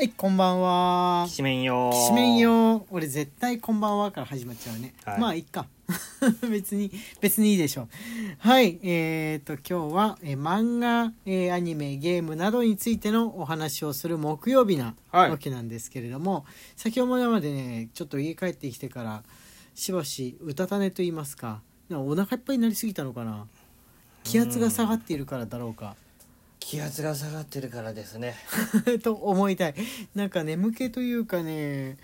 はい、こんばんはき。しめんよきしめんよ。俺絶対こんばんはから始まっちゃうね。はいまあいいか。別に別にいいでしょう。はい、えー、と今日は、えー漫画、えーアニメ、ゲームなどについてのお話をする木曜日なはいわけなんですけれども、先ほどまでねちょっと家帰ってきてからしばしうたた寝と言いますか、かお腹いっぱいになりすぎたのかな。気圧が下がっているからだろうか。気圧が下がってるからですね。と思いたい。なんか眠気というかね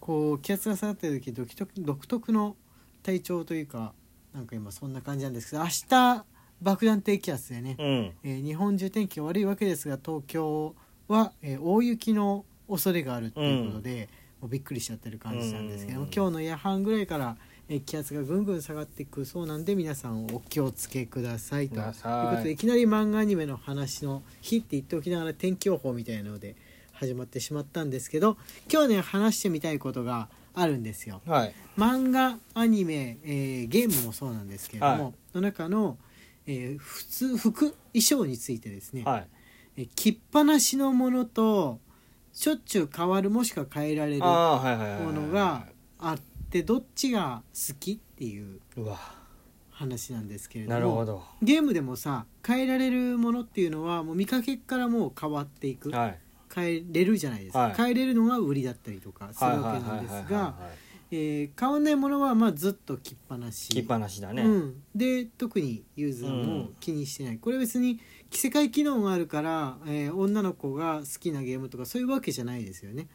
こう気圧が下がってる時独特独特の体調というかなんか今そんな感じなんですけど明日爆弾低気圧でね、うん。えー日本中天気が悪いわけですが東京は、えー大雪の恐れがあるということで、もうびっくりしちゃってる感じなんですけども、うん。今日の夜半ぐらいから、えー気圧がぐんぐん下がっていくそうなんで皆さんお気をつけくださいと。いうことでいきなり漫画アニメの話の日って言っておきながら天気予報みたいなので始まってしまったんですけど今日ね話してみたいことがあるんですよ。はい。漫画アニメ、えーゲームもそうなんですけれども、はい。の中の、えー普通服衣装についてですね、はい。えー着っぱなしのものとしょっちゅう変わるもしくは変えられるものがあってどっちが好きっていううわ。話なんですけれどもなるほど。ゲームでもさ変えられるものっていうのはもう見かけからもう変わっていく。はい。変えれるじゃないですか、はい。変えれるのが売りだったりとかするはいわけなんですがはいえー変わんないものはまあずっと着っぱなし。着っぱなしだね。うん、で特にユーザーも気にしてない、これ別に着せ替え機能があるから、えー女の子が好きなゲームとかそういうわけじゃないですよね。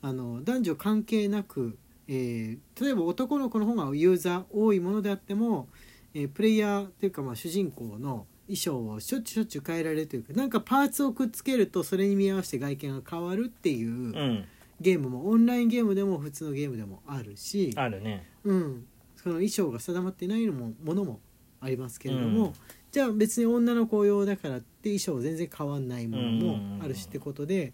あの男女関係なく、えー例えば男の子の方がユーザー多いものであっても、えープレイヤーというかまあ主人公の衣装をしょっちゅうしょっちゅう変えられるというかなんかパーツをくっつけるとそれに見合わせて外見が変わるっていううん。ゲームもオンラインゲームでも普通のゲームでもあるし、あるね。うん、その衣装が定まっていないのもものもありますけれども、うん。じゃあ別に女の子用だからって衣装全然変わんないものもあるしってことで、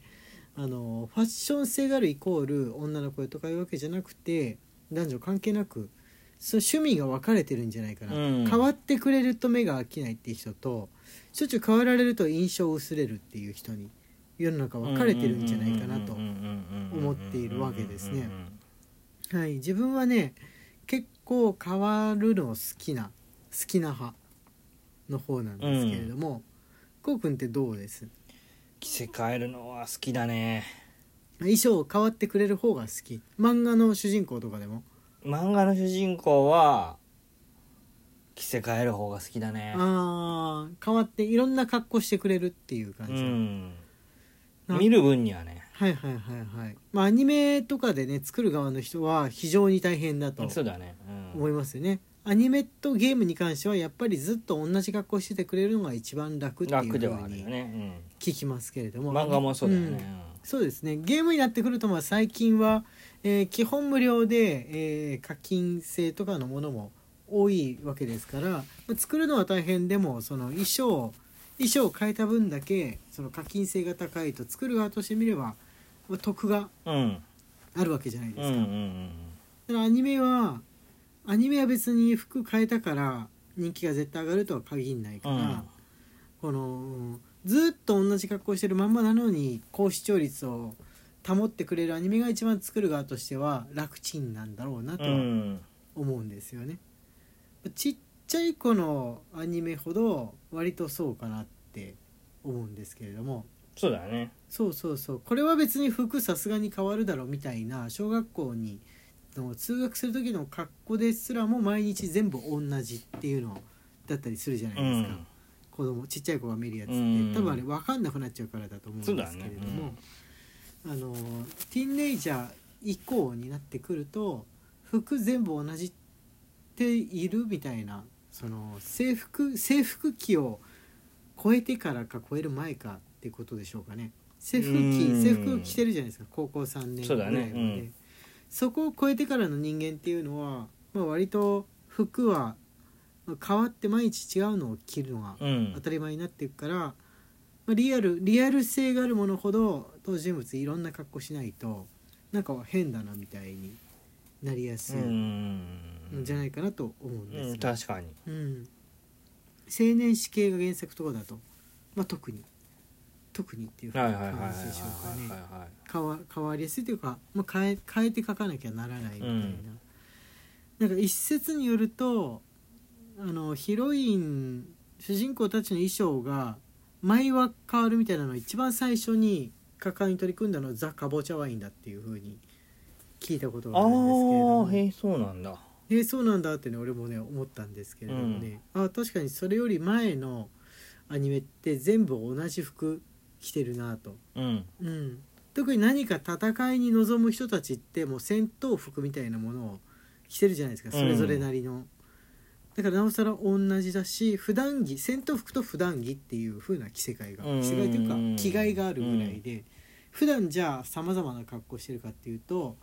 あのファッション性があるイコール女の子とかいうわけじゃなくて男女関係なくその趣味が分かれてるんじゃないかな、うん。変わってくれると目が飽きないっていう人としょっちゅう変わられると印象薄れるっていう人に世の中分かれてるんじゃないかなと思っているわけですね。はい、自分はね結構変わるの好きな好きな派の方なんですけれども、こうくんってどうです着せ替えるのは好きだね。衣装変わってくれる方が好き。漫画の主人公とかでも？漫画の主人公は着せ替える方が好きだね。あー変わっていろんな格好してくれるっていう感うじ、ん。な見る分にはね。はいはいはいはい。まあアニメとかでね作る側の人は非常に大変だとそうだね。うん。思いますよねアニメとゲームに関してはやっぱりずっと同じ格好しててくれるのが一番楽っていうふうにるよね。聞きますけれども。うん漫画もそうだよん。ねそうですね。ゲームになってくるとまあ最近は、えー基本無料で、えー課金制とかのものも多いわけですから、まあ作るのは大変でもその衣装衣装を変えた分だけその課金性が高いと作る側としてみれば、まあ得がうん。うんあるわけじゃないでうんうすか。ん。だからアニメはアニメは別に服変えたから人気が絶対上がるとは限らないから、うん。このずっと同じ格好してるまんまなのに高視聴率を保ってくれるアニメが一番作る側としては楽ちんなんだろうなとうはん。思うんですよね。ちっちゃい子のアニメほど割とそうかなって思うんですけれども。そうだね。そうそうそう。これは別に服さすがに変わるだろうみたいな小学校にの通学する時の格好ですらも毎日全部同じっていうのだったりするじゃなういですか、ん。子供ちっちゃい子が見るやつって、うん。多分あれ分かんなくなっちゃうからだと思うんですけれども、あのティーンネイジャー以降になってくると服全部同じっているみたいなその制服制服期を超えてからか超える前かってことでしょうかね。制服うん。期制服着てるじゃないですか。高校3年ぐらいまでそこを超えてからの人間っていうのは、まあ、割と服はまあ変わって毎日違うのを着るのがうん。当たり前になっていくから、まあリアルリアル性があるものほど当人物いろんな格好しないとなんか変だなみたいになりやすいうん。んじゃないかなと思うんですうんよ、確かに。うん。青年誌系が原作とかだと、まあ、特に特にっていう感じでしょうかね変わ変わりやすいというか、まあ、変え変えて書かなきゃならないみたいな、うん。なんか一説によるとあのヒロイン主人公たちの衣装が毎話変わるみたいなのを一番最初に果敢に取り組んだのはザ・カボチャワインだっていうふうに聞いたことがあるんですけれども。へえそうなんだ。えーそうなんだってね俺もね思ったんですけれどもね、あ確かにそれより前のアニメって全部同じ服着てるなと、うん。うん、特に何か戦いに臨む人たちってもう戦闘服みたいなものを着てるじゃないですか。それぞれなりの、だからなおさら同じだし普段着戦闘服と普段着っていう風な着せ替えがうん。着せ替えというか着替えがあるぐらいで、普段じゃあさまざまな格好してるかっていうと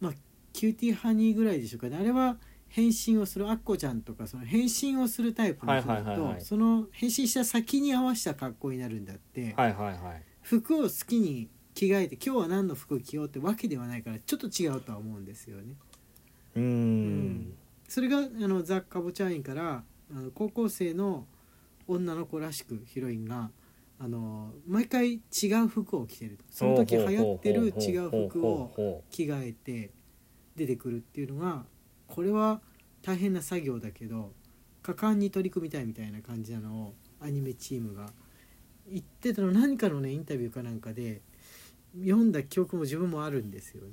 まあキューティーハニーぐらいでしょうかね。あれは変身をするアッコちゃんとかその変身をするタイプの人だとその変身した先に合わせた格好になるんだって、はいはいはい服を好きに着替えて今日は何の服を着ようってわけではないからちょっと違うとは思うんですよね。うーん。それがあのザ・カボチャインからあの高校生の女の子らしくヒロインがあの毎回違う服を着てるその時流行ってる違う服をを着替えて出てくるっていうのがこれは大変な作業だけど果敢に取り組みたいみたいな感じなのをアニメチームが。言ってたの何かのねインタビューかなんかで読んだ記憶も自分もあるんですよね。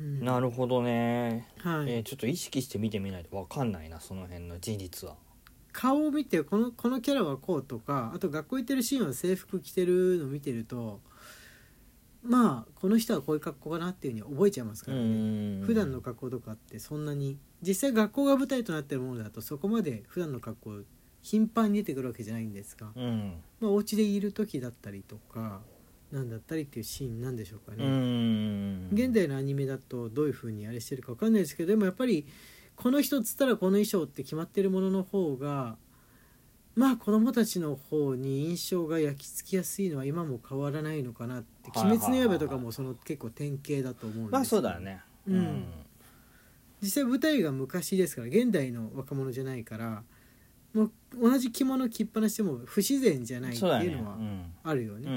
うん。なるほどね、はい。えーちょっと意識して見てみないと分かんないなその辺の事実は。顔を見てこのこのキャラはこうとかあと学校行ってるシーンは制服着てるの見てるとまあこの人はこういう格好かなっていうふうに覚えちゃいますからね。普段の格好とかってそんなに実際学校が舞台となってるものだとそこまで普段の格好頻繁に出てくるわけじゃないんですが、うんまあ、お家でいる時だったりとかなんだったりっていうシーンなんでしょうかうね。ん現代のアニメだとどういう風にあれしてるかわかんないですけどでもやっぱりこの人っつったらこの衣装って決まってるものの方がまあ子供たちの方に印象が焼き付きやすいのは今も変わらないのかなって「はいはいはい鬼滅の刃」とかもその結構典型だと思うんですよまあそうね。うん。実際舞台が昔ですから現代の若者じゃないからもう同じ着物着っぱなしても不自然じゃないっていうのはあるよね。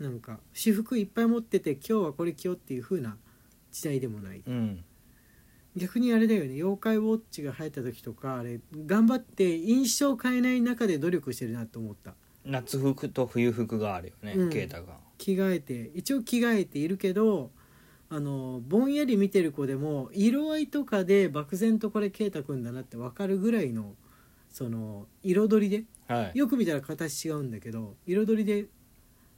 うん。なんか私服いっぱい持ってて今日はこれ着ようっていう風な時代でもない。うん逆にあれだよね。妖怪ウォッチが流行った時とかあれ頑張って印象を変えない中で努力してるなと思った。夏服と冬服があるよねうん。啓太が。着替えて一応着替えているけどあのぼんやり見てる子でも色合いとかで漠然とこれ啓太君だなって分かるぐらいのその彩りではい。よく見たら形違うんだけど彩りで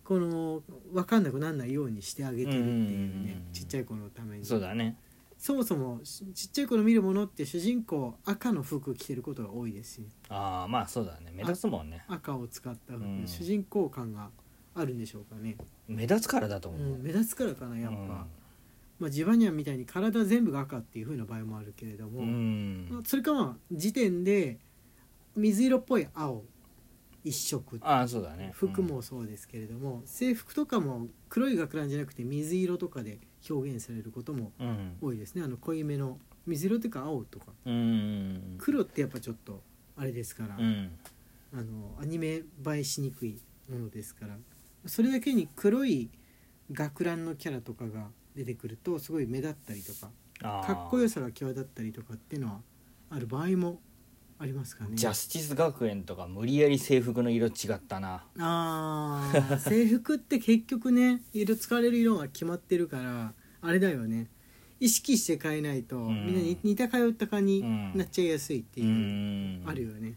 この分かんなくならないようにしてあげてるっていうねちっちゃい子のために。そうだねそもそもしちっちゃい子の見るものって主人公赤の服着てることが多いですしああまあそうだね。目立つもんね。赤を使った服、うん。主人公感があるんでしょうかね、目立つからだとう、思う。ん目立つからかなやっぱ、うん。まあ、ジバニャンみたいに体全部が赤っていう風な場合もあるけれども、うん。まあそれかまあ時点で水色っぽい青一色ああそうだね。服もそうですけれども、制服とかも黒い学ランじゃなくて水色とかで表現されることもうん。多いですね。あの濃いめの水色っていうか青とか。黒ってやっぱちょっとあれですから、うん。あのアニメ映えしにくいものですからそれだけに黒い学ランのキャラとかが出てくるとすごい目立ったりとかかっこよさが際立ったりとかっていうのはある場合もありますかね。ジャスティス学園とか無理やり制服の色違ったな。あー制服って結局ね 色使われる色が決まってるからあれだよね。意識して変えないと、ん。みんなに似た通った感になっちゃいやすいってういう、ん。あるよね。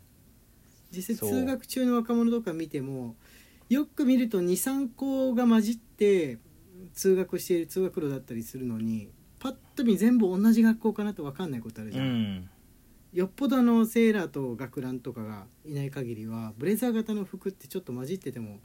実際そう。通学中の若者とか見てもよく見ると23校が混じって通学している通学路だったりするのにパッと見全部同じ学校かなと分かんないことあるじうゃん、んよっぽどあのセーラーと学ランとかがいない限りはブレザー型の服ってちょっと混じってても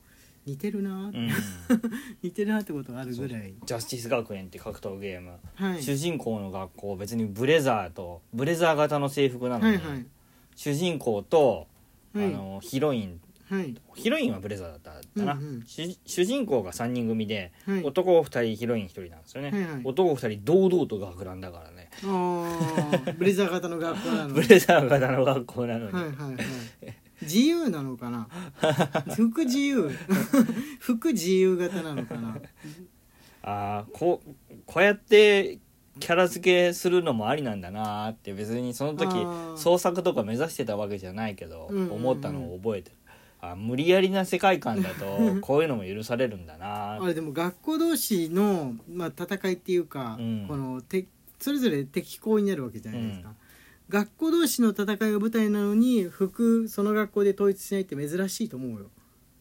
似てるな、うん。似てるなってことがあるぐらい。ジャスティス学園って格闘ゲーム。はい。主人公の学校別にブレザーとブレザー型の制服なのに、はいはい。主人公と、はい。あのヒロインはい。ヒロインはブレザーだったかな、うんうん。主主人公が3人組で、はい。男2人ヒロイン1人なんですよね、はいはい。男2人堂々と学ランだからね。ブレザー型の学校なのブレザー型の学校なのに、はいはいはい。自由なのかな？服自由。服自由型なのかな？ああこうこうやってキャラ付けするのもありなんだなーって別にその時創作とか目指してたわけじゃないけど、うんうんうん。思ったのを覚えてるあ無理やりな世界観だと こういうのも許されるんだな。あれでも学校同士の、まあ、戦いっていうか、うん。このてそれぞれ敵校になるわけじゃないですか、学校同士の戦いが舞台なのに服その学校で統一しないって珍しいと思うよ。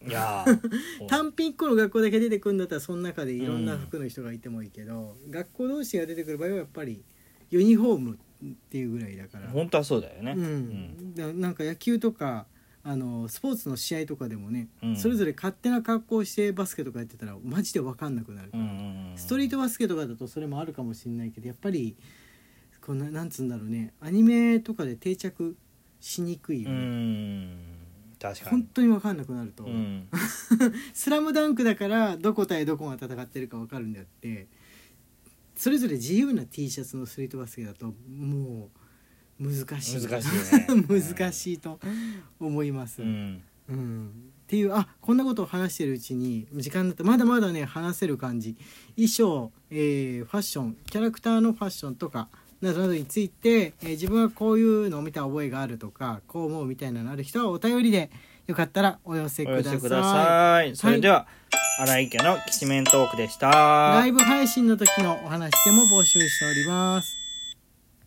いやー 単品1個の学校だけ出てくるんだったらその中でいろんな服の人がいてもいいけど、学校同士が出てくる場合はやっぱりユニフォームっていうぐらいだから、本当はそうだよね、うん。だなんか野球とかあのスポーツの試合とかでもね、うん。それぞれ勝手な格好をしてバスケとかやってたらマジで分かんなくなる、うんうんうんストリートバスケとかだとそれもあるかもしれないけどやっぱりこんななんつうんだろうねアニメとかで定着しにくいようね、ん。確か本に当に分かんなくなると、うん。スラムダンクだからどこ対どこが戦ってるか分かるんであってそれぞれ自由な T シャツのストリートバスケだともう難しい。難しいね。難しいと思います、うん。うん。っていうあこんなことを話してるうちに時間だったまだまだね話せる感じ。衣装、えーファッションキャラクターのファッションとかなどなどについて、えー自分はこういうのを見た覚えがあるとかこう思うみたいなのある人はお便りでよかったらお寄せおください。さい。それでは荒井家のきしめんトークでした。ライブ配信の時のお話でも募集しております